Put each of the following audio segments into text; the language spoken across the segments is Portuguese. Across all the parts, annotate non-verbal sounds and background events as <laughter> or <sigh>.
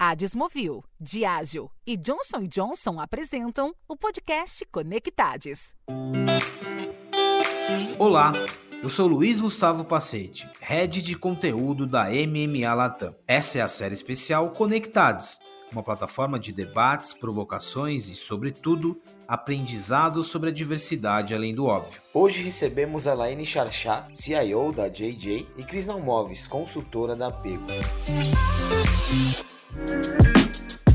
A Desmovil, Diageo e Johnson Johnson apresentam o podcast Conectades. Olá, eu sou Luiz Gustavo Pacete, head de conteúdo da MMA Latam. Essa é a série especial Conectades, uma plataforma de debates, provocações e, sobretudo, aprendizado sobre a diversidade além do óbvio. Hoje recebemos a Laine Charchá, CIO da JJ, e Cris Nalmoves, consultora da Pego.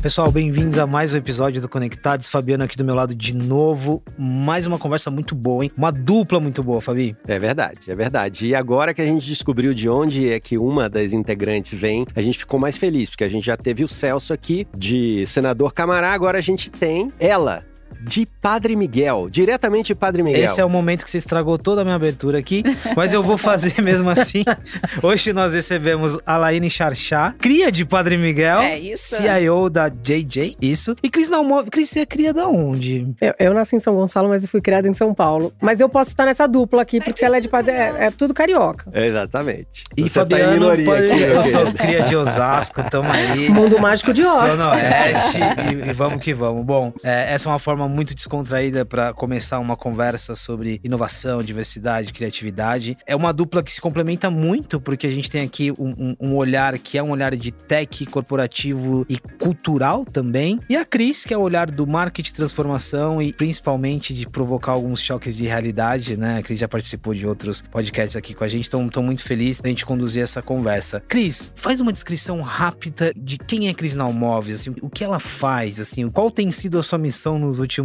Pessoal, bem-vindos a mais um episódio do Conectados. Fabiano aqui do meu lado de novo. Mais uma conversa muito boa, hein? Uma dupla muito boa, Fabi. É verdade, é verdade. E agora que a gente descobriu de onde é que uma das integrantes vem, a gente ficou mais feliz, porque a gente já teve o Celso aqui, de senador Camará, agora a gente tem ela, de Padre Miguel, diretamente de Padre Miguel. Esse é o momento que você estragou toda a minha abertura aqui, mas eu vou fazer <laughs> mesmo assim. Hoje nós recebemos a Laine Charchá, cria de Padre Miguel, é isso. CIO da JJ, isso. E Cris Nalmove, Cris, você é cria da onde? Eu, eu, nasci em São Gonçalo, mas eu fui criada em São Paulo. Mas eu posso estar nessa dupla aqui, porque se ela é de Padre, é, é tudo carioca. exatamente. E você Fabiano, tá em minoria pode... aqui. Eu sou cria de Osasco, tamo aí. Mundo mágico de Oz. Zona Oeste, e, e, vamos que vamos. Bom, é, essa é uma forma muito descontraída para começar uma conversa sobre inovação, diversidade, criatividade. É uma dupla que se complementa muito, porque a gente tem aqui um, um, um olhar que é um olhar de tech, corporativo e cultural também. E a Cris, que é o olhar do marketing, transformação e principalmente de provocar alguns choques de realidade, né? A Cris já participou de outros podcasts aqui com a gente, então estou muito feliz da gente conduzir essa conversa. Cris, faz uma descrição rápida de quem é Cris Nalmoves, assim, o que ela faz, assim, qual tem sido a sua missão nos últimos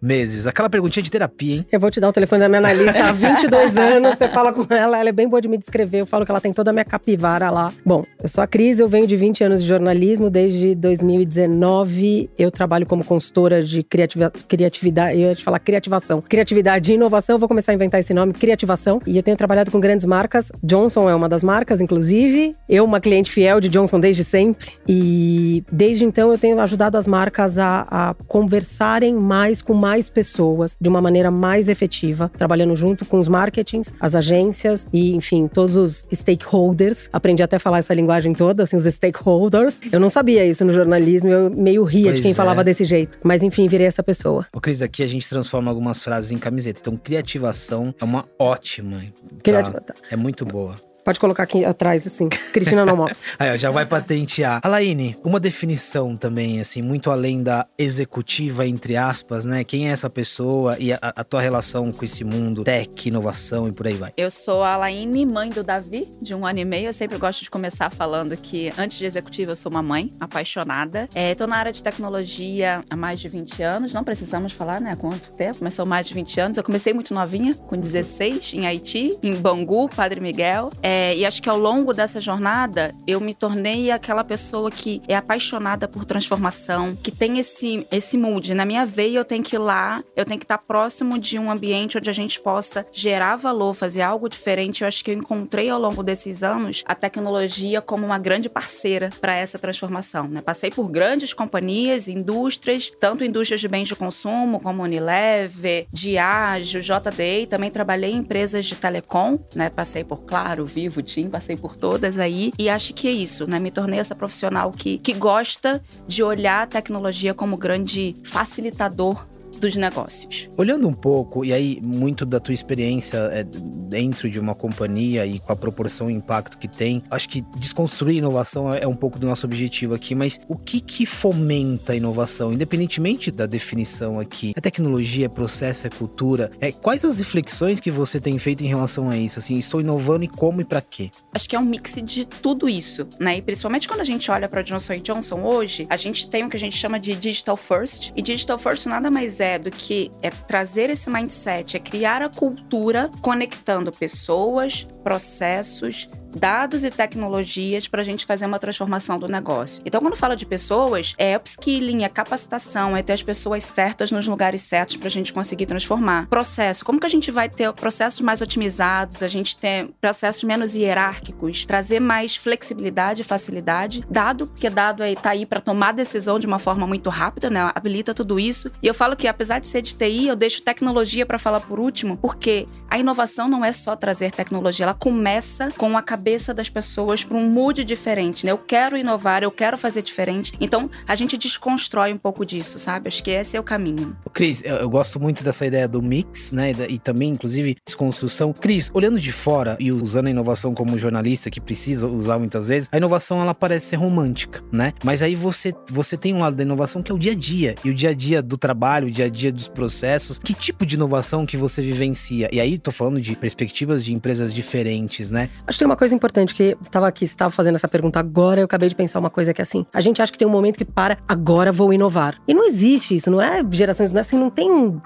meses? Aquela perguntinha de terapia, hein? Eu vou te dar o telefone da minha analista há 22 <laughs> anos, você fala com ela, ela é bem boa de me descrever, eu falo que ela tem toda a minha capivara lá. Bom, eu sou a Cris, eu venho de 20 anos de jornalismo, desde 2019 eu trabalho como consultora de criativa, criatividade, eu ia te falar criativação, criatividade e inovação, eu vou começar a inventar esse nome, criativação, e eu tenho trabalhado com grandes marcas, Johnson é uma das marcas, inclusive, eu uma cliente fiel de Johnson desde sempre, e desde então eu tenho ajudado as marcas a, a conversarem mais com mais pessoas de uma maneira mais efetiva, trabalhando junto com os marketings, as agências e, enfim, todos os stakeholders. Aprendi até a falar essa linguagem toda, assim, os stakeholders. Eu não sabia isso no jornalismo, eu meio ria pois de quem é. falava desse jeito. Mas, enfim, virei essa pessoa. Ô, Cris, aqui a gente transforma algumas frases em camiseta. Então, criativação é uma ótima. Tá? Criativa... É muito boa. Pode colocar aqui atrás, assim. Cristina Nomops. <laughs> Aí, ó, já vai patentear. Alaine, uma definição também, assim, muito além da executiva, entre aspas, né? Quem é essa pessoa e a, a tua relação com esse mundo, tech, inovação e por aí vai. Eu sou a Alaine, mãe do Davi, de um ano e meio. Eu sempre gosto de começar falando que, antes de executiva, eu sou uma mãe apaixonada. É, tô na área de tecnologia há mais de 20 anos. Não precisamos falar, né, há quanto tempo, mas são mais de 20 anos. Eu comecei muito novinha, com 16, em Haiti, em Bangu, Padre Miguel. É, é, e acho que ao longo dessa jornada eu me tornei aquela pessoa que é apaixonada por transformação, que tem esse, esse mood. Na minha veia eu tenho que ir lá, eu tenho que estar próximo de um ambiente onde a gente possa gerar valor, fazer algo diferente. Eu acho que eu encontrei ao longo desses anos a tecnologia como uma grande parceira para essa transformação. Né? Passei por grandes companhias, indústrias, tanto indústrias de bens de consumo como Unilever, Diageo, JDA. Também trabalhei em empresas de telecom, né? Passei por Claro, Vivo, TIM, passei por todas aí. E acho que é isso, né? Me tornei essa profissional que, que gosta de olhar a tecnologia como grande facilitador dos negócios. Olhando um pouco, e aí muito da tua experiência é, dentro de uma companhia e com a proporção e impacto que tem, acho que desconstruir inovação é um pouco do nosso objetivo aqui, mas o que que fomenta a inovação, independentemente da definição aqui? É tecnologia, é processo, é cultura? É, quais as reflexões que você tem feito em relação a isso? Assim, estou inovando e como e para quê? Acho que é um mix de tudo isso, né? E principalmente quando a gente olha para Johnson Johnson hoje, a gente tem o que a gente chama de digital first, e digital first nada mais é do que é trazer esse mindset, é criar a cultura conectando pessoas, processos, dados e tecnologias para a gente fazer uma transformação do negócio. Então, quando fala de pessoas, é upskilling, é capacitação, é ter as pessoas certas nos lugares certos para a gente conseguir transformar. Processo, como que a gente vai ter processos mais otimizados, a gente ter processos menos hierárquicos, trazer mais flexibilidade e facilidade, dado, porque dado está aí para tomar decisão de uma forma muito rápida, né? Habilita tudo isso. E eu falo que apesar de ser de TI, eu deixo tecnologia para falar por último, porque a inovação não é só trazer tecnologia, ela começa com a cabeça cabeça das pessoas para um mood diferente, né? Eu quero inovar, eu quero fazer diferente. Então, a gente desconstrói um pouco disso, sabe? Acho que esse é o caminho. Cris, eu, eu gosto muito dessa ideia do mix, né? E, da- e também, inclusive, desconstrução. Cris, olhando de fora e usando a inovação como jornalista, que precisa usar muitas vezes, a inovação ela parece ser romântica, né? Mas aí você, você tem um lado da inovação que é o dia a dia. E o dia a dia do trabalho, o dia a dia dos processos. Que tipo de inovação que você vivencia? E aí, tô falando de perspectivas de empresas diferentes, né? Acho que tem uma coisa importante que eu tava aqui, você tava fazendo essa pergunta agora, eu acabei de pensar uma coisa que é assim, a gente acha que tem um momento que para, agora vou inovar. E não existe isso, não é gerações, não é assim, não tem um,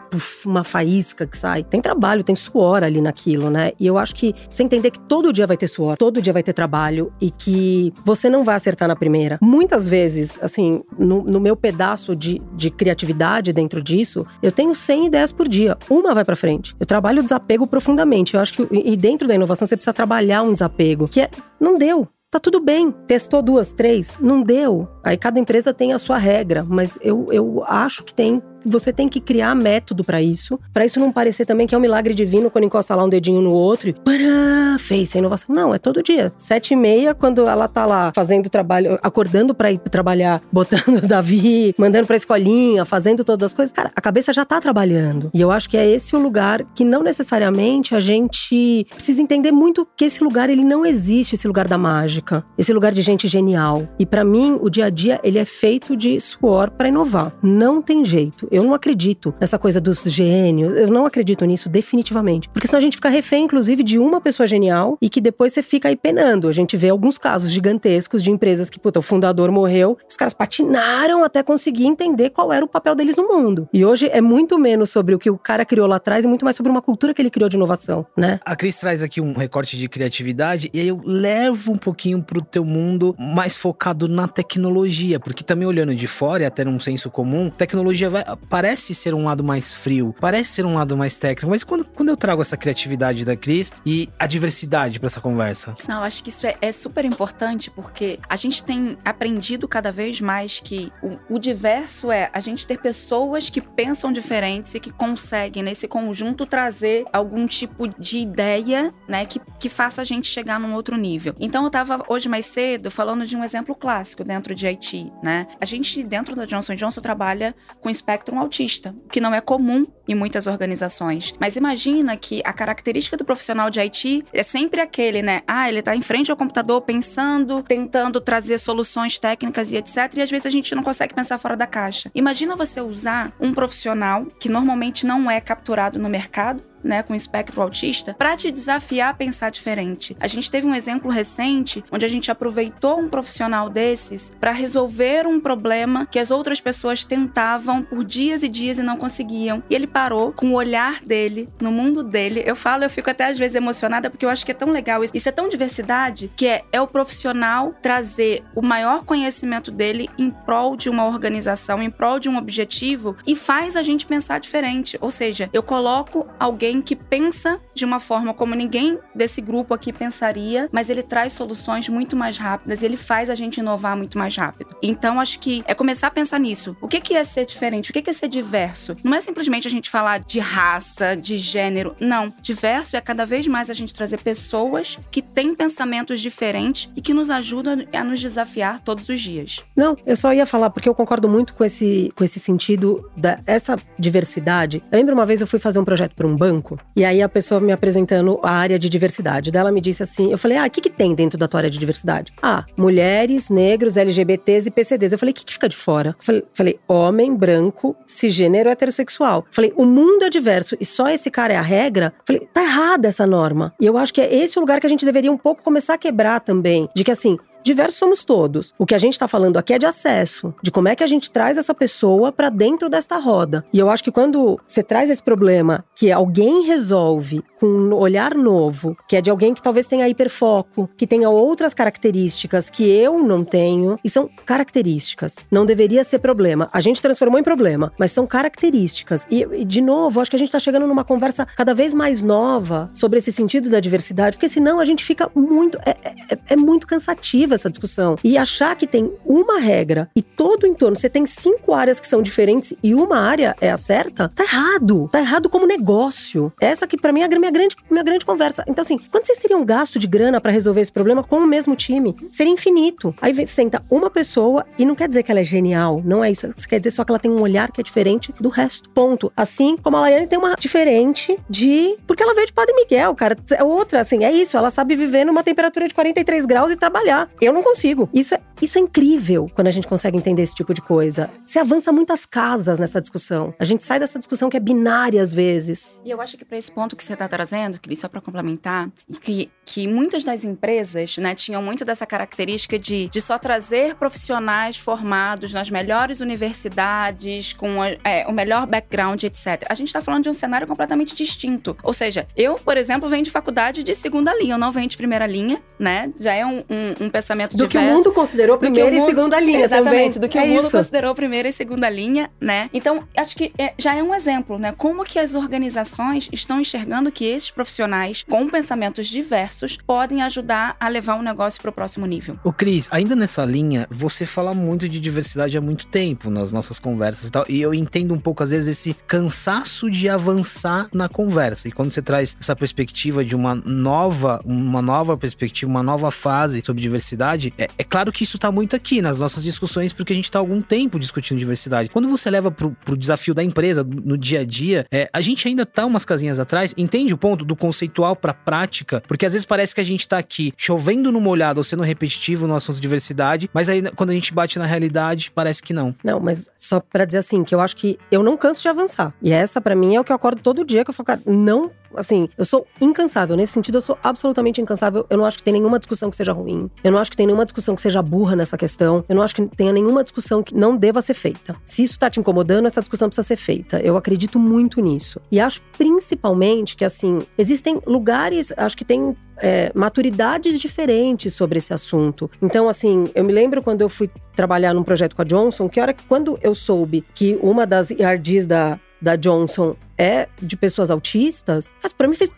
uma faísca que sai. Tem trabalho, tem suor ali naquilo, né? E eu acho que você entender que todo dia vai ter suor, todo dia vai ter trabalho e que você não vai acertar na primeira. Muitas vezes, assim, no, no meu pedaço de, de criatividade dentro disso, eu tenho 100 ideias por dia. Uma vai pra frente. Eu trabalho o desapego profundamente. Eu acho que e dentro da inovação você precisa trabalhar um desapego, que é não deu. Tá tudo bem. Testou duas, três, não deu. Aí cada empresa tem a sua regra, mas eu, eu acho que tem você tem que criar método pra isso, Pra isso não parecer também que é um milagre divino quando encosta lá um dedinho no outro e pará, fez a inovação. Não, é todo dia. Sete e meia, quando ela tá lá fazendo trabalho, acordando pra ir trabalhar, <laughs> botando o Davi, mandando pra escolinha, fazendo todas as coisas, cara, a cabeça já tá trabalhando. E eu acho que é esse o lugar que não necessariamente a gente precisa entender muito que esse lugar ele não existe, esse lugar da mágica, esse lugar de gente genial. E pra mim, o dia a dia ele é feito de suor pra inovar. Não tem jeito. Eu não acredito nessa coisa dos gênios. Eu não acredito nisso definitivamente. Porque senão a gente fica refém, inclusive, de uma pessoa genial e que depois você fica aí penando. A gente vê alguns casos gigantescos de empresas que, puta, o fundador morreu, os caras patinaram até conseguir entender qual era o papel deles no mundo. E hoje é muito menos sobre o que o cara criou lá atrás e muito mais sobre uma cultura que ele criou de inovação, né? A Cris traz aqui um recorte de criatividade e aí eu levo um pouquinho pro teu mundo mais focado na tecnologia, porque também olhando de fora até num senso comum, tecnologia vai, parece ser um lado mais frio, parece ser um lado mais técnico, mas quando, quando eu trago essa criatividade da Cris e a diversidade pra essa conversa? Não, acho que isso é, é super importante porque a gente tem aprendido cada vez mais que o, o diverso é a gente ter pessoas que pensam diferentes e que conseguem, nesse conjunto, trazer algum tipo de ideia, né, que, que faça a gente chegar num outro nível. Então, eu tava hoje mais cedo falando de um exemplo clássico dentro de IT, né? A gente, dentro da Johnson Johnson, trabalha com espectro autista, que não é comum em muitas organizações. Mas imagina que a característica do profissional de IT é sempre aquele, né? Ah, ele tá em frente ao computador pensando, tentando trazer soluções técnicas e etc. E às vezes a gente não consegue pensar fora da caixa. Imagina você usar um profissional que normalmente não é capturado no mercado né, com espectro autista, para te desafiar a pensar diferente. A gente teve um exemplo recente onde a gente aproveitou um profissional desses para resolver um problema que as outras pessoas tentavam por dias e dias e não conseguiam. E ele parou com o olhar dele, no mundo dele. Eu falo, eu fico até às vezes emocionada porque eu acho que é tão legal isso. Isso é tão diversidade que é, é o profissional trazer o maior conhecimento dele em prol de uma organização, em prol de um objetivo e faz a gente pensar diferente. Ou seja, eu coloco alguém que pensa de uma forma como ninguém desse grupo aqui pensaria, mas ele traz soluções muito mais rápidas e ele faz a gente inovar muito mais rápido. Então, acho que é começar a pensar nisso. O que é ser diferente? O que é ser diverso? Não é simplesmente a gente falar de raça, de gênero. Não. Diverso é cada vez mais a gente trazer pessoas que têm pensamentos diferentes e que nos ajudam a nos desafiar todos os dias. Não, eu só ia falar porque eu concordo muito com esse, com esse sentido da essa diversidade. Eu lembro uma vez eu fui fazer um projeto para um banco e aí a pessoa me apresentando a área de diversidade. Daí ela me disse assim, eu falei: "Ah, o que que tem dentro da tua área de diversidade?" "Ah, mulheres, negros, LGBTs e PCDs." Eu falei: "O que que fica de fora?" Falei, falei: "Homem, branco, cisgênero, heterossexual." Falei: "O mundo é diverso e só esse cara é a regra?" Falei: "Tá errada essa norma." E eu acho que é esse o lugar que a gente deveria um pouco começar a quebrar também, de que assim, Diversos somos todos. O que a gente está falando aqui é de acesso, de como é que a gente traz essa pessoa para dentro desta roda. E eu acho que quando você traz esse problema que alguém resolve com um olhar novo, que é de alguém que talvez tenha hiperfoco, que tenha outras características que eu não tenho, e são características. Não deveria ser problema. A gente transformou em problema, mas são características. E, e de novo, acho que a gente está chegando numa conversa cada vez mais nova sobre esse sentido da diversidade, porque senão a gente fica muito. É, é, é muito cansativo negativa essa discussão. E achar que tem uma regra e todo o entorno, você tem cinco áreas que são diferentes e uma área é a certa, tá errado. Tá errado como negócio. Essa que para mim é a minha grande, minha grande conversa. Então, assim, quando vocês teriam gasto de grana para resolver esse problema com o mesmo time? Seria infinito. Aí senta uma pessoa e não quer dizer que ela é genial, não é isso. Isso quer dizer só que ela tem um olhar que é diferente do resto. Ponto. Assim como a Laiane tem uma diferente de. Porque ela veio de Padre Miguel, cara. É outra, assim, é isso. Ela sabe viver numa temperatura de 43 graus e trabalhar. Eu não consigo. Isso é, isso é incrível quando a gente consegue entender esse tipo de coisa. Se avança muitas casas nessa discussão. A gente sai dessa discussão que é binária às vezes. E eu acho que para esse ponto que você está trazendo, Cris, só para complementar, que, que muitas das empresas né, tinham muito dessa característica de, de só trazer profissionais formados nas melhores universidades, com é, o melhor background, etc. A gente está falando de um cenário completamente distinto. Ou seja, eu, por exemplo, venho de faculdade de segunda linha, eu não venho de primeira linha, né? Já é um, um, um do diverso. que o mundo considerou primeira mundo, e segunda linha Exatamente, também. do que é o mundo isso. considerou primeira e segunda linha, né? Então, acho que é, já é um exemplo, né? Como que as organizações estão enxergando que esses profissionais com pensamentos diversos podem ajudar a levar o um negócio para o próximo nível. O Cris, ainda nessa linha, você fala muito de diversidade há muito tempo nas nossas conversas e tal, e eu entendo um pouco às vezes esse cansaço de avançar na conversa. E quando você traz essa perspectiva de uma nova, uma nova perspectiva, uma nova fase sobre diversidade, é, é claro que isso está muito aqui nas nossas discussões, porque a gente está há algum tempo discutindo diversidade. Quando você leva pro, pro desafio da empresa no dia a dia, é, a gente ainda tá umas casinhas atrás, entende o ponto do conceitual para prática, porque às vezes parece que a gente tá aqui chovendo no molhado ou sendo repetitivo no assunto de diversidade, mas aí quando a gente bate na realidade, parece que não. Não, mas só para dizer assim, que eu acho que eu não canso de avançar. E essa para mim é o que eu acordo todo dia que eu falo, cara, não assim, eu sou incansável. Nesse sentido, eu sou absolutamente incansável. Eu não acho que tem nenhuma discussão que seja ruim. Eu não acho que tem nenhuma discussão que seja burra nessa questão. Eu não acho que tenha nenhuma discussão que não deva ser feita. Se isso tá te incomodando, essa discussão precisa ser feita. Eu acredito muito nisso. E acho principalmente que, assim, existem lugares, acho que tem é, maturidades diferentes sobre esse assunto. Então, assim, eu me lembro quando eu fui trabalhar num projeto com a Johnson, que hora que quando eu soube que uma das IRDs da, da Johnson é de pessoas autistas, mas pra mim fez.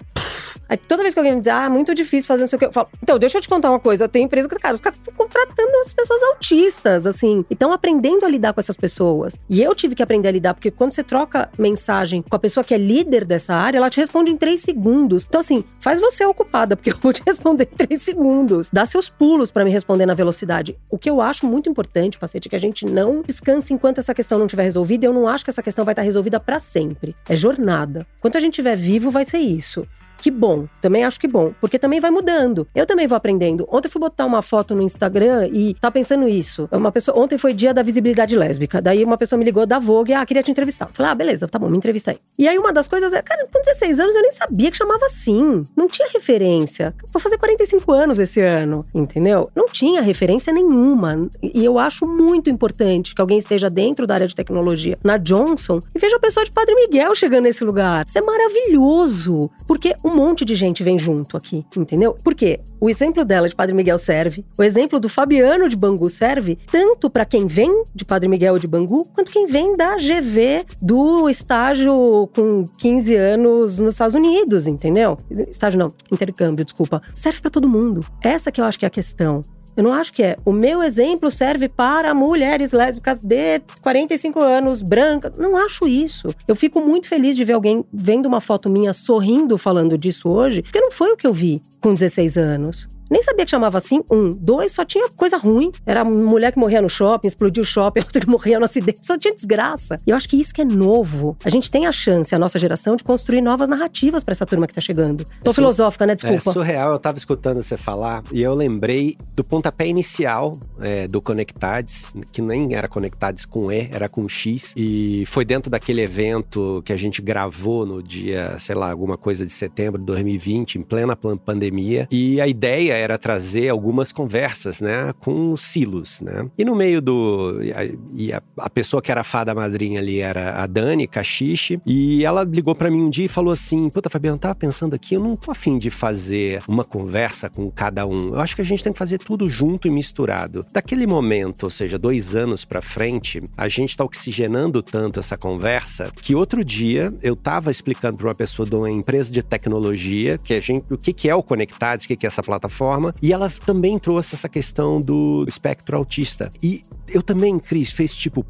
Aí toda vez que alguém me diz, ah, é muito difícil fazer não sei o que, eu falo, então, deixa eu te contar uma coisa. Tem empresa que, cara, os caras estão contratando as pessoas autistas, assim. Então, aprendendo a lidar com essas pessoas. E eu tive que aprender a lidar, porque quando você troca mensagem com a pessoa que é líder dessa área, ela te responde em três segundos. Então, assim, faz você ocupada, porque <laughs> eu vou te responder em três segundos. Dá seus pulos para me responder na velocidade. O que eu acho muito importante, Pacete, é que a gente não descanse enquanto essa questão não estiver resolvida. Eu não acho que essa questão vai estar resolvida para sempre. É jornada. Enquanto a gente estiver vivo, vai ser isso. Que bom, também acho que bom, porque também vai mudando. Eu também vou aprendendo. Ontem eu fui botar uma foto no Instagram e tá pensando isso. Uma pessoa, ontem foi dia da visibilidade lésbica. Daí uma pessoa me ligou da Vogue, ah, queria te entrevistar. Falei, ah, beleza, tá bom, me entrevista aí. E aí uma das coisas é, cara, com 16 anos eu nem sabia que chamava assim. Não tinha referência. Vou fazer 45 anos esse ano, entendeu? Não tinha referência nenhuma. E eu acho muito importante que alguém esteja dentro da área de tecnologia na Johnson e veja a pessoa de Padre Miguel chegando nesse lugar. Isso é maravilhoso, porque um monte de gente vem junto aqui, entendeu? Porque o exemplo dela de Padre Miguel serve, o exemplo do Fabiano de Bangu serve tanto para quem vem de Padre Miguel de Bangu, quanto quem vem da GV do estágio com 15 anos nos Estados Unidos, entendeu? Estágio não, intercâmbio, desculpa. Serve para todo mundo. Essa que eu acho que é a questão. Eu não acho que é. O meu exemplo serve para mulheres lésbicas de 45 anos, brancas. Não acho isso. Eu fico muito feliz de ver alguém vendo uma foto minha sorrindo falando disso hoje, porque não foi o que eu vi com 16 anos. Nem sabia que chamava assim. Um. Dois, só tinha coisa ruim. Era mulher que morria no shopping, explodiu o shopping, <laughs> outra que morria no acidente. Só tinha desgraça. E eu acho que isso que é novo. A gente tem a chance, a nossa geração, de construir novas narrativas para essa turma que tá chegando. Tô É filosófica, né? Desculpa. É surreal, eu tava escutando você falar e eu lembrei do pontapé inicial é, do Conectades, que nem era Conectades com E, era com X. E foi dentro daquele evento que a gente gravou no dia, sei lá, alguma coisa de setembro de 2020, em plena pan- pandemia. E a ideia era trazer algumas conversas, né, com silos, né? E no meio do. E a, a- pessoa que era a fada madrinha ali era a Dani Cachiche, e ela ligou pra mim um dia e falou assim: Puta, Fabiano, tava pensando aqui, eu não tô afim de fazer uma conversa com cada um. Eu acho que a gente tem que fazer tudo junto e misturado. Daquele momento, ou seja, dois anos pra frente, a gente tá oxigenando tanto essa conversa que outro dia eu tava explicando pra uma pessoa de uma empresa de tecnologia que a gente, o que, que é o Conectados, o que, que é essa plataforma forma. E ela também trouxe essa questão do espectro autista. E eu também, Cris, fez tipo.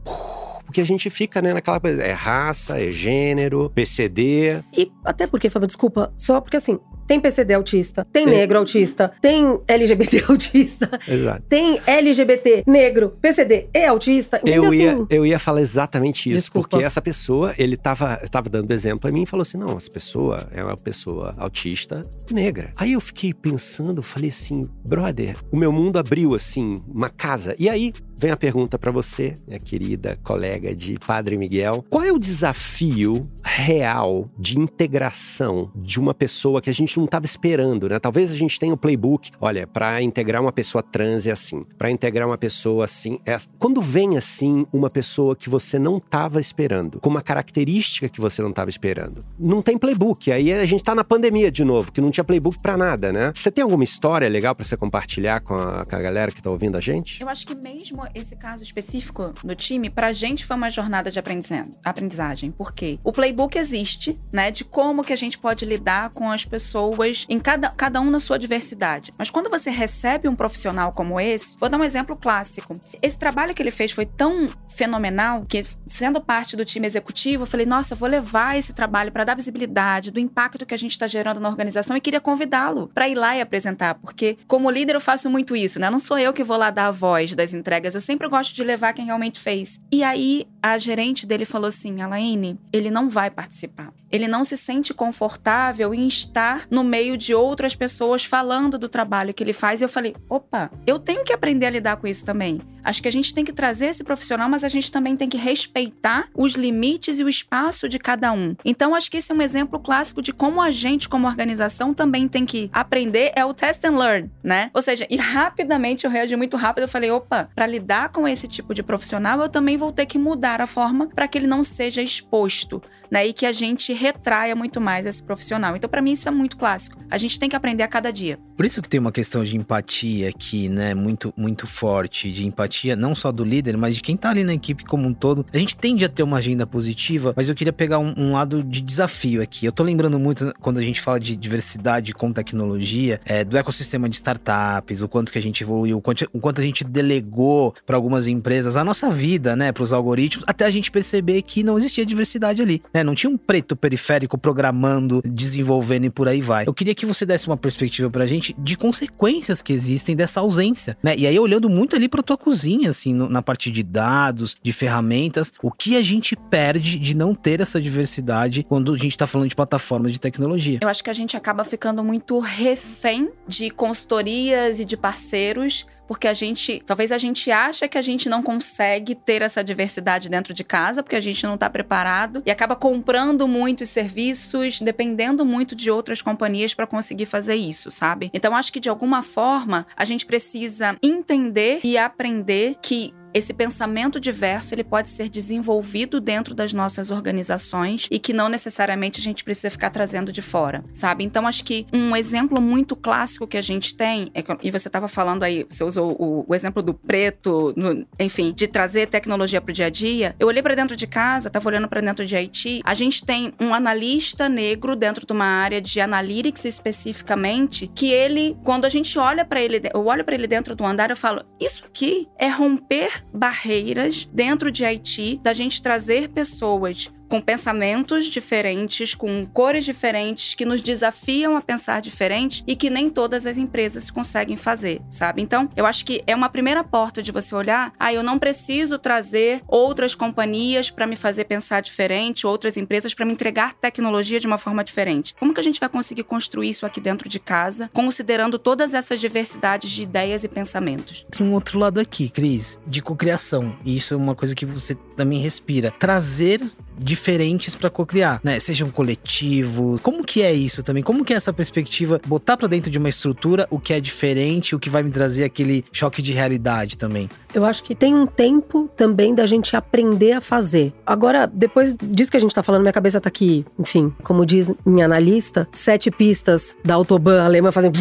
Porque a gente fica, né, naquela coisa. É raça, é gênero, PCD. E até porque, Fábio, desculpa, só porque assim, tem PCD autista, tem negro autista, tem LGBT <laughs> autista, Exato. tem LGBT negro, PCD e autista. Entendeu? Eu ia, assim, eu ia falar exatamente isso, Desculpa. porque essa pessoa, ele tava, tava dando exemplo a mim e falou assim: não, essa pessoa é uma pessoa autista negra. Aí eu fiquei pensando, falei assim, brother, o meu mundo abriu assim, uma casa. E aí vem a pergunta pra você, minha querida colega de Padre Miguel: qual é o desafio real de integração de uma pessoa que a gente não estava esperando, né? Talvez a gente tenha o playbook, olha, para integrar uma pessoa trans é assim, para integrar uma pessoa assim, é assim. Quando vem assim uma pessoa que você não estava esperando, com uma característica que você não estava esperando, não tem playbook. Aí a gente tá na pandemia de novo, que não tinha playbook para nada, né? Você tem alguma história legal para você compartilhar com a, com a galera que tá ouvindo a gente? Eu acho que mesmo esse caso específico no time, pra gente foi uma jornada de aprendiza- aprendizagem. Por quê? O playbook existe, né? De como que a gente pode lidar com as pessoas em cada, cada um na sua diversidade. Mas quando você recebe um profissional como esse, vou dar um exemplo clássico. Esse trabalho que ele fez foi tão fenomenal que, sendo parte do time executivo, eu falei, nossa, eu vou levar esse trabalho para dar visibilidade do impacto que a gente está gerando na organização e queria convidá-lo para ir lá e apresentar, porque como líder eu faço muito isso, né? Não sou eu que vou lá dar a voz das entregas, eu sempre gosto de levar quem realmente fez. E aí a gerente dele falou assim, Alaine, ele não vai participar. Ele não se sente confortável em estar no meio de outras pessoas falando do trabalho que ele faz. E eu falei, opa, eu tenho que aprender a lidar com isso também. Acho que a gente tem que trazer esse profissional, mas a gente também tem que respeitar os limites e o espaço de cada um. Então, acho que esse é um exemplo clássico de como a gente, como organização, também tem que aprender. É o test and learn, né? Ou seja, e rapidamente eu reagi muito rápido. Eu falei, opa, para lidar com esse tipo de profissional, eu também vou ter que mudar a forma para que ele não seja exposto, né? E que a gente retraia muito mais esse profissional. Então, para mim, isso é muito clássico. A gente tem que aprender a cada dia. Por isso que tem uma questão de empatia aqui, né? Muito, muito forte, de empatia, não só do líder, mas de quem tá ali na equipe como um todo. A gente tende a ter uma agenda positiva, mas eu queria pegar um, um lado de desafio aqui. Eu tô lembrando muito quando a gente fala de diversidade com tecnologia, é, do ecossistema de startups, o quanto que a gente evoluiu, o quanto, o quanto a gente delegou para algumas empresas a nossa vida, né? Para os algoritmos, até a gente perceber que não existia diversidade ali, né? Não tinha um preto periférico programando, desenvolvendo e por aí vai. Eu queria que você desse uma perspectiva pra gente de consequências que existem dessa ausência, né? E aí olhando muito ali pra tua cozinha, assim, no- na parte de dados, de ferramentas, o que a gente perde de não ter essa diversidade quando a gente tá falando de plataformas de tecnologia. Eu acho que a gente acaba ficando muito refém de consultorias e de parceiros. Porque a gente, talvez a gente acha que a gente não consegue ter essa diversidade dentro de casa, porque a gente não está preparado e acaba comprando muitos serviços, dependendo muito de outras companhias para conseguir fazer isso, sabe? Então acho que de alguma forma a gente precisa entender e aprender que esse pensamento diverso ele pode ser desenvolvido dentro das nossas organizações e que não necessariamente a gente precisa ficar trazendo de fora, sabe? Então acho que um exemplo muito clássico que a gente tem é que- e você estava falando aí, você usou o, o exemplo do preto, no- enfim, de trazer tecnologia para o dia a dia. Eu olhei para dentro de casa, estava olhando para dentro de IT. A gente tem um analista negro dentro de uma área de analytics especificamente, que ele, quando a gente olha para ele, eu olho para ele dentro do andar, eu falo, isso aqui é romper barreiras dentro de Haiti, da gente trazer pessoas com pensamentos diferentes, com cores diferentes, que nos desafiam a pensar diferente e que nem todas as empresas conseguem fazer, sabe? Então, eu acho que é uma primeira porta de você olhar, ah, eu não preciso trazer outras companhias para me fazer pensar diferente, outras empresas para me entregar tecnologia de uma forma diferente. Como que a gente vai conseguir construir isso aqui dentro de casa, considerando todas essas diversidades de ideias e pensamentos? Tem um outro lado aqui, Cris, de cocriação. E isso é uma coisa que você também respira. Trazer diferentes para cocriar, né? Sejam coletivos. Como que é isso também? Como que é essa perspectiva botar para dentro de uma estrutura o que é diferente, o que vai me trazer aquele choque de realidade também? Eu acho que tem um tempo também da gente aprender a fazer. Agora, depois disso que a gente tá falando, minha cabeça tá aqui, enfim, como diz minha analista, sete pistas da Autobahn alemã fazendo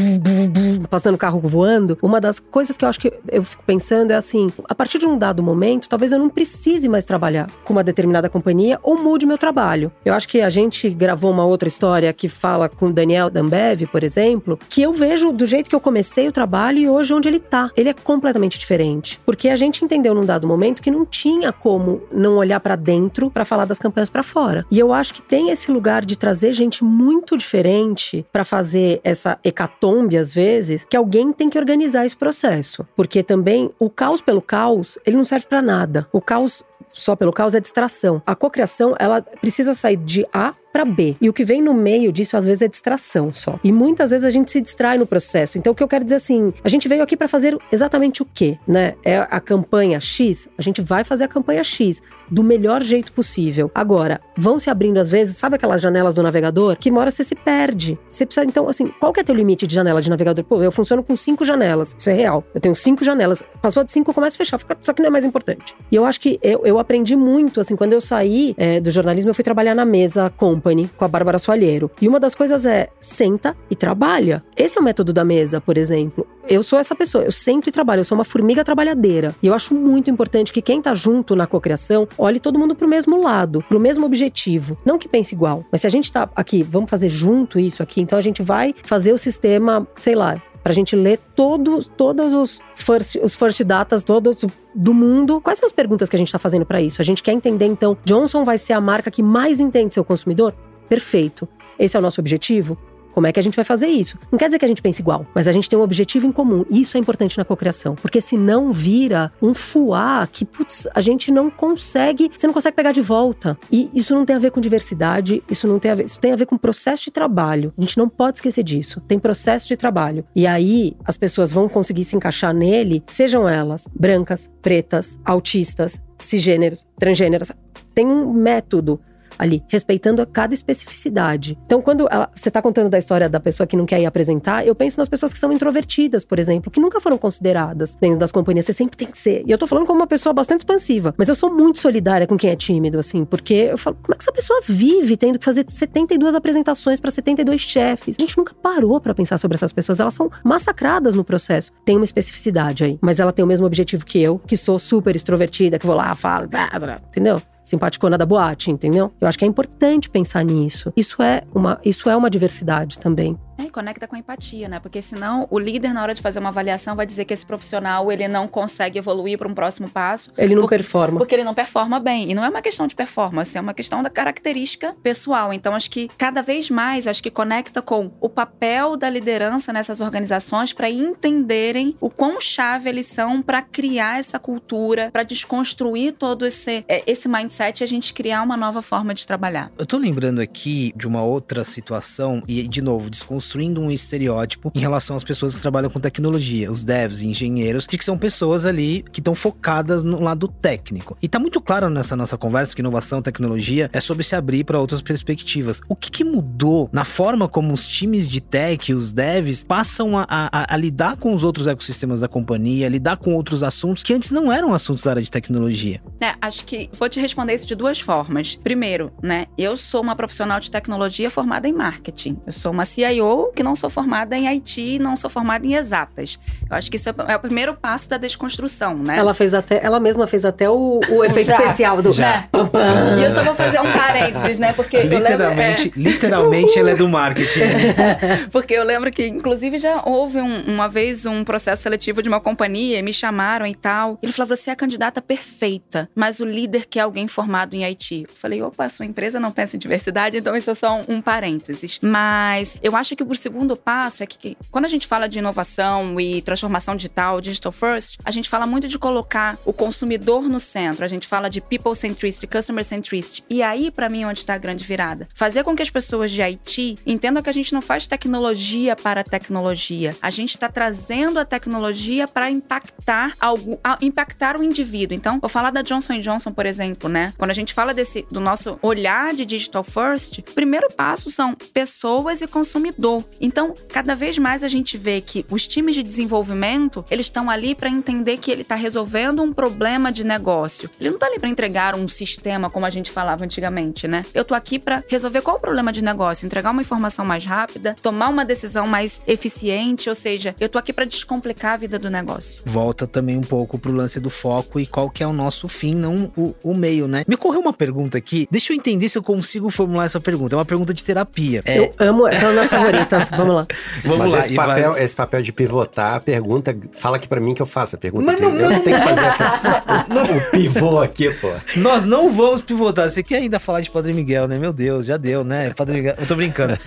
passando carro voando. Uma das coisas que eu acho que eu fico pensando é assim, a partir de um dado momento, talvez eu não precise mais trabalhar com uma determinada companhia ou mude meu trabalho. Eu acho que a gente gravou uma outra história que fala com o Daniel Dambev, por exemplo, que eu vejo do jeito que eu comecei o trabalho e hoje onde ele tá. Ele é completamente diferente. Porque a gente entendeu num dado momento que não tinha como não olhar para dentro para falar das campanhas para fora. E eu acho que tem esse lugar de trazer gente muito diferente para fazer essa hecatombe às vezes, que alguém tem que organizar esse processo. Porque também o caos pelo caos, ele não serve para nada. O caos só pelo caos é distração. A cocriação, ela precisa sair de A para B. E o que vem no meio disso, às vezes, é distração só. E muitas vezes a gente se distrai no processo. Então, o que eu quero dizer assim, a gente veio aqui para fazer exatamente o quê, né? É a campanha X, a gente vai fazer a campanha X do melhor jeito possível. Agora, vão se abrindo às vezes, sabe aquelas janelas do navegador? Que uma hora você se perde. Você precisa, então, assim, qual que é teu limite de janela de navegador? Pô, eu funciono com cinco janelas. Isso é real. Eu tenho cinco janelas. Passou de cinco, eu começo a fechar. Só que não é mais importante. E eu acho que eu, eu aprendi muito, assim, quando eu saí é, do jornalismo, eu fui trabalhar na mesa Company com a Bárbara Soalheiro. E uma das coisas é senta e trabalha. Esse é o método da mesa, por exemplo. Eu sou essa pessoa, eu sento e trabalho, eu sou uma formiga trabalhadeira. E eu acho muito importante que quem tá junto na cocriação olhe todo mundo pro mesmo lado, pro mesmo objetivo. Não que pense igual, mas se a gente tá aqui, vamos fazer junto isso aqui, então a gente vai fazer o sistema, sei lá, para a gente ler todos, todos os first, os first datas, todos do mundo. Quais são as perguntas que a gente está fazendo para isso? A gente quer entender, então, Johnson vai ser a marca que mais entende seu consumidor? Perfeito. Esse é o nosso objetivo? Como é que a gente vai fazer isso? Não quer dizer que a gente pense igual, mas a gente tem um objetivo em comum. Isso é importante na cocriação, porque senão vira um fuá que, putz, a gente não consegue, você não consegue pegar de volta. E isso não tem a ver com diversidade, isso não tem a ver, isso tem a ver com processo de trabalho. A gente não pode esquecer disso. Tem processo de trabalho. E aí as pessoas vão conseguir se encaixar nele, sejam elas brancas, pretas, autistas, cisgêneros, transgêneros. Tem um método ali, respeitando cada especificidade. Então, quando ela, você está contando da história da pessoa que não quer ir apresentar, eu penso nas pessoas que são introvertidas, por exemplo, que nunca foram consideradas dentro das companhias. Você sempre tem que ser. E eu tô falando como uma pessoa bastante expansiva, mas eu sou muito solidária com quem é tímido, assim, porque eu falo, como é que essa pessoa vive tendo que fazer 72 apresentações para 72 chefes? A gente nunca parou para pensar sobre essas pessoas. Elas são massacradas no processo. Tem uma especificidade aí, mas ela tem o mesmo objetivo que eu, que sou super extrovertida, que vou lá, falo, entendeu? Simpaticona da boate, entendeu? Eu acho que é importante pensar nisso. Isso é uma, isso é uma diversidade também. É, e conecta com a empatia, né? Porque senão o líder, na hora de fazer uma avaliação, vai dizer que esse profissional ele não consegue evoluir para um próximo passo. Ele não porque, performa. Porque ele não performa bem. E não é uma questão de performance, é uma questão da característica pessoal. Então, acho que cada vez mais, acho que conecta com o papel da liderança nessas organizações para entenderem o quão chave eles são para criar essa cultura, para desconstruir todo esse, é, esse mindset e a gente criar uma nova forma de trabalhar. Eu tô lembrando aqui de uma outra situação, e de novo, desconstruir construindo um estereótipo em relação às pessoas que trabalham com tecnologia, os devs, engenheiros, de que são pessoas ali que estão focadas no lado técnico. E tá muito claro nessa nossa conversa que inovação, tecnologia é sobre se abrir para outras perspectivas. O que, que, mudou na forma como os times de tech, os devs, passam a, a, a lidar com os outros ecossistemas da companhia, lidar com outros assuntos que antes não eram assuntos da área de tecnologia? É, acho que vou te responder isso de duas formas. Primeiro, né, eu sou uma profissional de tecnologia formada em marketing. Eu sou uma CIO que não sou formada em Haiti, não sou formada em exatas. Eu acho que isso é o primeiro passo da desconstrução, né? Ela fez até, ela mesma fez até o, o <laughs> efeito especial do Já. Pam, pam. E eu só vou fazer um <laughs> parênteses, né? Porque literalmente, lembro, é... literalmente ela é do marketing. <laughs> Porque eu lembro que, inclusive, já houve um, uma vez um processo seletivo de uma companhia, me chamaram e tal. Ele falou: você é a candidata perfeita, mas o líder quer alguém formado em Haiti. Eu falei: opa, sua empresa não pensa em diversidade, então isso é só um, um parênteses. Mas eu acho que o segundo passo é que, quando a gente fala de inovação e transformação digital, digital first, a gente fala muito de colocar o consumidor no centro. A gente fala de people centricity, customer centricity. E aí, para mim, onde está a grande virada. Fazer com que as pessoas de IT entendam que a gente não faz tecnologia para tecnologia. A gente está trazendo a tecnologia para impactar algo, impactar o indivíduo. Então, vou falar da Johnson Johnson, por exemplo, né? Quando a gente fala desse do nosso olhar de digital first, o primeiro passo são pessoas e consumidor. Então, cada vez mais a gente vê que os times de desenvolvimento, eles estão ali para entender que ele está resolvendo um problema de negócio. Ele não está ali para entregar um sistema como a gente falava antigamente, né? Eu tô aqui para resolver qual o problema de negócio, entregar uma informação mais rápida, tomar uma decisão mais eficiente, ou seja, eu tô aqui para descomplicar a vida do negócio. Volta também um pouco pro lance do foco e qual que é o nosso fim, não o, o meio, né? Me ocorreu uma pergunta aqui, deixa eu entender se eu consigo formular essa pergunta. É uma pergunta de terapia. É, Eu amo, são minhas favoritas. <laughs> Vamos lá. vamos Mas lá. esse e vai- papel, esse papel de pivotar a pergunta, fala aqui pra mim que eu faço a pergunta. Mas não- eu não tenho que fazer a- <laughs> o pivô aqui, pô. Nós não vamos pivotar. Você quer ainda falar de Padre Miguel, né? Meu Deus, já deu, né? Padre Miguel. Eu tô brincando.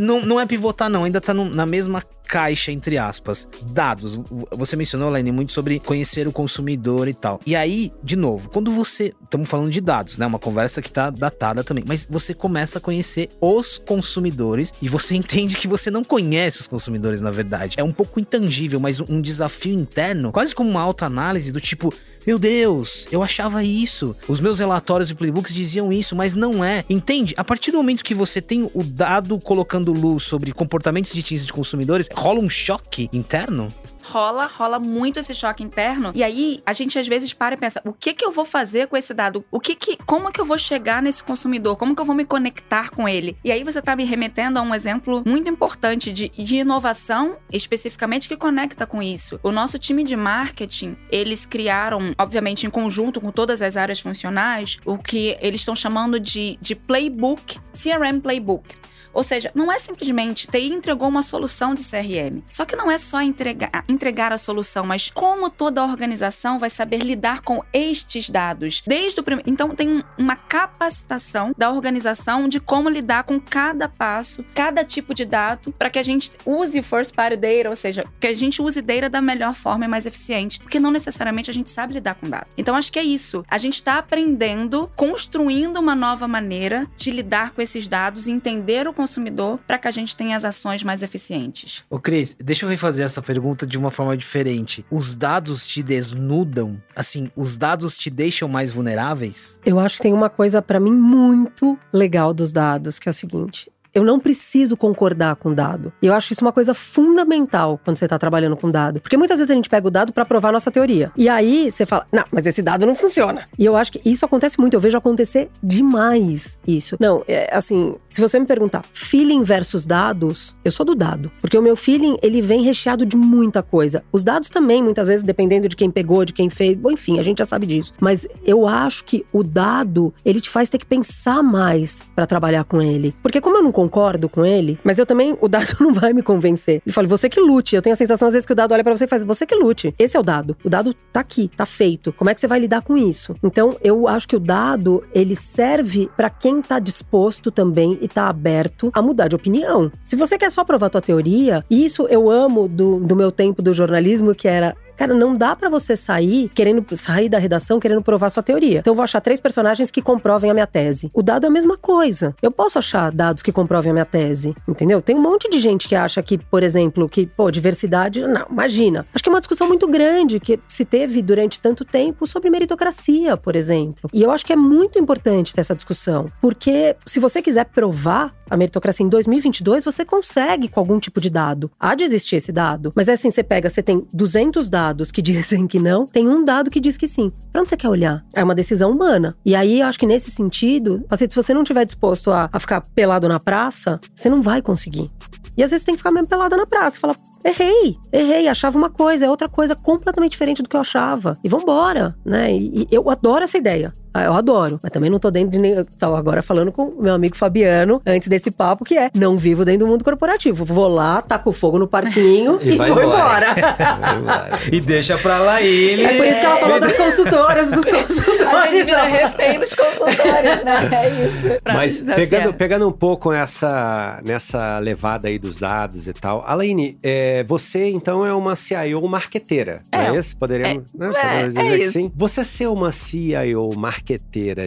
Não, não é pivotar, não. Ainda tá no- na mesma caixa, entre aspas. Dados. Você mencionou, Laine, muito sobre conhecer o consumidor e tal. E aí, de novo, quando você. Estamos falando de dados, né? Uma conversa que tá datada também. Mas você começa a conhecer os consumidores e você <laughs> entende que você não conhece os consumidores, na verdade. É um pouco intangível, mas um desafio interno, quase como uma autoanálise do tipo. Meu Deus, eu achava isso. Os meus relatórios e playbooks diziam isso, mas não é. Entende? A partir do momento que você tem o dado colocando luz sobre comportamentos distintos de consumidores, rola um choque interno? Rola, rola muito esse choque interno. E aí a gente às vezes para e pensa: o que que eu vou fazer com esse dado? O que que, como que eu vou chegar nesse consumidor? Como que eu vou me conectar com ele? E aí você tá me remetendo a um exemplo muito importante de, de inovação, especificamente que conecta com isso. O nosso time de marketing, eles criaram, obviamente em conjunto com todas as áreas funcionais, o que eles estão chamando de, de playbook, CRM playbook. Ou seja, não é simplesmente TI entregou uma solução de CRM. Só que não é só entregar, entregar a solução, mas como toda a organização vai saber lidar com estes dados. Desde o primeiro. Então, tem um- uma capacitação da organização de como lidar com cada passo, cada tipo de dado, para que a gente use first party data, ou seja, que a gente use data da melhor forma e mais eficiente. Porque não necessariamente a gente sabe lidar com dados. Então, acho que é isso. A gente está aprendendo, construindo uma nova maneira de lidar com esses dados entender o consumidor para que a gente tenha as ações mais eficientes. Ô, Cris, deixa eu refazer essa pergunta de uma forma diferente. Os dados te desnudam? Assim, os dados te deixam mais vulneráveis? Eu acho que tem uma coisa pra mim muito legal dos dados, que é o seguinte. Eu não preciso concordar com dado. E eu acho isso uma coisa fundamental quando você está trabalhando com dado. Porque muitas vezes a gente pega o dado para provar a nossa teoria. E aí você fala, não, mas esse dado não funciona. E eu acho que isso acontece muito. Eu vejo acontecer demais isso. Não, é assim, se você me perguntar feeling versus dados, eu sou do dado. Porque o meu feeling, ele vem recheado de muita coisa. Os dados também, muitas vezes, dependendo de quem pegou, de quem fez. Bom, enfim, a gente já sabe disso. Mas eu acho que o dado, ele te faz ter que pensar mais para trabalhar com ele. Porque como eu não concordo com ele, mas eu também, o dado <laughs> não vai me convencer. Ele fala, você que lute. Eu tenho a sensação, às vezes, que o dado olha para você e faz, você que lute. Esse é o dado. O dado tá aqui, tá feito. Como é que você vai lidar com isso? Então, eu acho que o dado, ele serve para quem tá disposto também e tá aberto a mudar de opinião. Se você quer só provar tua teoria, e isso eu amo do, do meu tempo do jornalismo, que era Cara, não dá pra você sair querendo sair da redação querendo provar sua teoria. Então eu vou achar três personagens que comprovem a minha tese. O dado é a mesma coisa. Eu posso achar dados que comprovem a minha tese, entendeu? Tem um monte de gente que acha que, por exemplo, que, pô, diversidade, não, imagina. Acho que é uma discussão muito grande que se teve durante tanto tempo sobre meritocracia, por exemplo. E eu acho que é muito importante ter essa discussão, porque se você quiser provar a meritocracia em 2022, você consegue com algum tipo de dado. Há de existir esse dado. Mas é assim, você pega, você tem 200 dados que <laughs> dizem que não, tem um dado que diz que sim. Pra onde você quer olhar? É uma decisão humana. E aí, eu acho que nesse sentido, assim, se você não estiver disposto a, a ficar pelado na praça, você não vai conseguir. E às vezes tem que ficar mesmo pelada na praça falar: errei, errei, achava uma coisa, é outra coisa completamente diferente do que eu achava. E vambora, né? E, e eu adoro essa ideia. Ah, Eu adoro, mas também não tô dentro de nem. Tava agora falando com o meu amigo Fabiano antes desse papo, que é: não vivo dentro do mundo corporativo. Vou lá, taco fogo no parquinho <laughs> e, E vai vou embora. embora. <laughs> Vai embora. E deixa pra lá ele. É por isso que ela falou das consultoras, dos <laughs> A gente consultores. vira refém dos consultores, né? É isso. Mas desafiar. pegando, pegando um pouco essa, nessa levada aí dos dados e tal. Alaine, é, você então é uma CIO marqueteira, não é É. isso? Poderíamos, né? É, Podemos é dizer que isso. sim. Você ser uma CIO marqueteira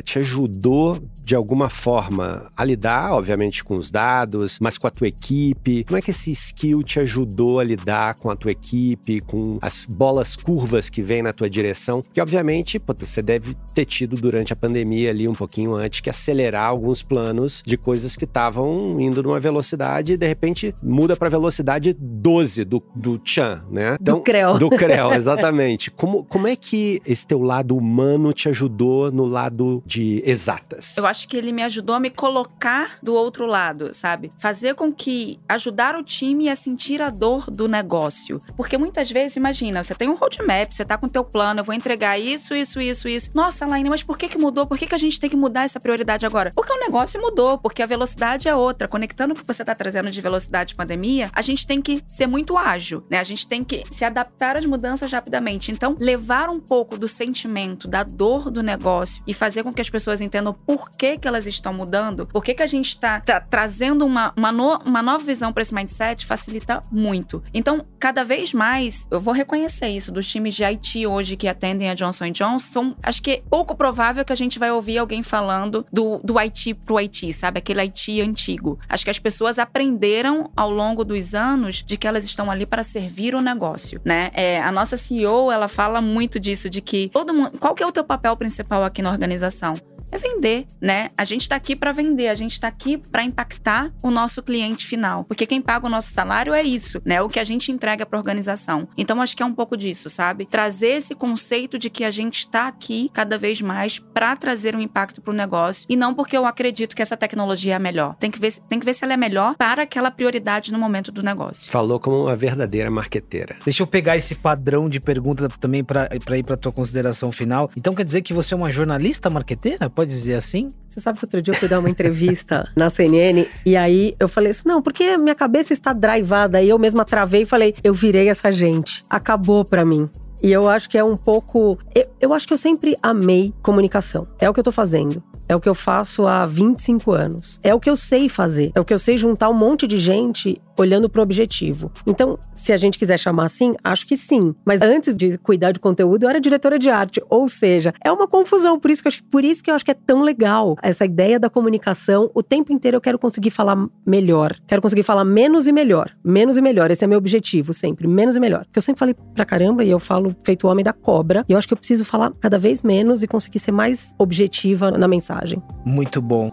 te ajudou de alguma forma a lidar, obviamente, com os dados, mas com a tua equipe? Como é que esse skill te ajudou a lidar com a tua equipe, com as bolas curvas que vêm na tua direção? Que, obviamente, pô, você deve ter tido durante a pandemia ali um pouquinho antes que acelerar alguns planos de coisas que estavam indo numa velocidade e de repente muda para velocidade 12 do, do Chan, né? do Creu. Do Creu, <laughs> exatamente. como, como é que esse teu lado humano te ajudou no lado de exatas? Eu acho que ele me ajudou a me colocar do outro lado, sabe? Fazer com que ajudar o time a sentir a dor do negócio. Porque muitas vezes, imagina, você tem um roadmap, você tá com teu plano, eu vou entregar isso, isso, isso, isso. Nossa, Laine, mas por que que mudou? Por que que a gente tem que mudar essa prioridade agora? Porque o negócio mudou, porque a velocidade é outra. Conectando o que você tá trazendo de velocidade de pandemia, a gente tem que ser muito ágil, né? A gente tem que se adaptar às mudanças rapidamente. Então, levar um pouco do sentimento, da dor do negócio e fazer com que as pessoas entendam por que que elas estão mudando, por que que a gente está tá trazendo uma, uma, no, uma nova visão para esse mindset, facilita muito. Então, cada vez mais, eu vou reconhecer isso dos times de IT hoje que atendem a Johnson Johnson, acho que é pouco provável que a gente vai ouvir alguém falando do, do IT pro IT, sabe? Aquele IT antigo. Acho que as pessoas aprenderam ao longo dos anos de que elas estão ali para servir o negócio, né? É, a nossa CEO, ela fala muito disso, de que todo mundo. Qual que é o teu papel principal aqui na organização? É vender, né? A gente está aqui para vender, a gente está aqui para impactar o nosso cliente final, porque quem paga o nosso salário é isso, né? O que a gente entrega para organização. Então acho que é um pouco disso, sabe? Trazer esse conceito de que a gente está aqui cada vez mais para trazer um impacto para o negócio e não porque eu acredito que essa tecnologia é a melhor. Tem que ver, tem que ver se ela é melhor para aquela prioridade no momento do negócio. Falou como uma verdadeira marqueteira. Deixa eu pegar esse padrão de pergunta também para ir para tua consideração final. Então quer dizer que você é uma jornalista marqueteira? Pode dizer assim? Você sabe que outro dia eu fui dar uma entrevista <laughs> na CNN e aí eu falei assim: não, porque minha cabeça está drivada. E eu mesma travei e falei: eu virei essa gente. Acabou pra mim. E eu acho que é um pouco. Eu, eu, acho que eu sempre amei comunicação. É o que eu tô fazendo. É o que eu faço há 25 anos. É o que eu sei fazer. É o que eu sei juntar um monte de gente olhando para o objetivo. Então, se a gente quiser chamar assim, acho que sim. Mas antes de cuidar de conteúdo, eu era diretora de arte. Ou seja, é uma confusão. Por isso que eu acho, por isso que, eu acho que é tão legal essa ideia da comunicação. O tempo inteiro eu quero conseguir falar melhor. Quero conseguir falar menos e melhor. Menos e melhor. Esse é meu objetivo sempre. Menos e melhor. Porque eu sempre falei pra caramba e eu falo feito o homem da cobra. E eu acho que eu preciso falar cada vez menos e conseguir ser mais objetiva na mensagem. Muito bom.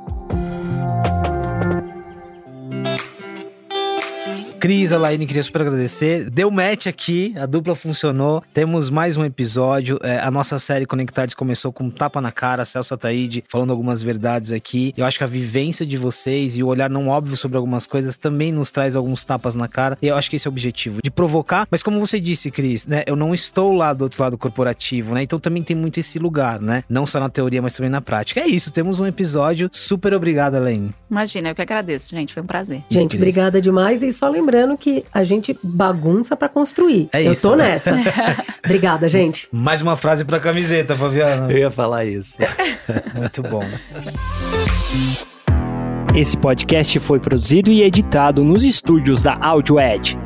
Cris, Alaine, queria super agradecer. Deu match aqui, a dupla funcionou. Temos mais um episódio. É, a nossa série Conectados começou com um tapa na cara, Celso Ataíde falando algumas verdades aqui. Eu acho que a vivência de vocês e o olhar não óbvio sobre algumas coisas também nos traz alguns tapas na cara. E eu acho que esse é o objetivo, de provocar. Mas como você disse, Cris, né? Eu não estou lá do outro lado corporativo, né? Então também tem muito esse lugar, né? Não só na teoria, mas também na prática. É isso, temos um episódio. Super obrigada, Alaine. Imagina, eu que agradeço, gente. Foi um prazer. Gente, obrigada demais. E só lembrando lembrando que a gente bagunça para construir. É Eu isso, tô né? nessa. <laughs> Obrigada, gente. Mais uma frase pra camiseta, Fabiana. Eu ia falar isso. <laughs> Muito bom. Esse podcast foi produzido e editado nos estúdios da Audio Edge.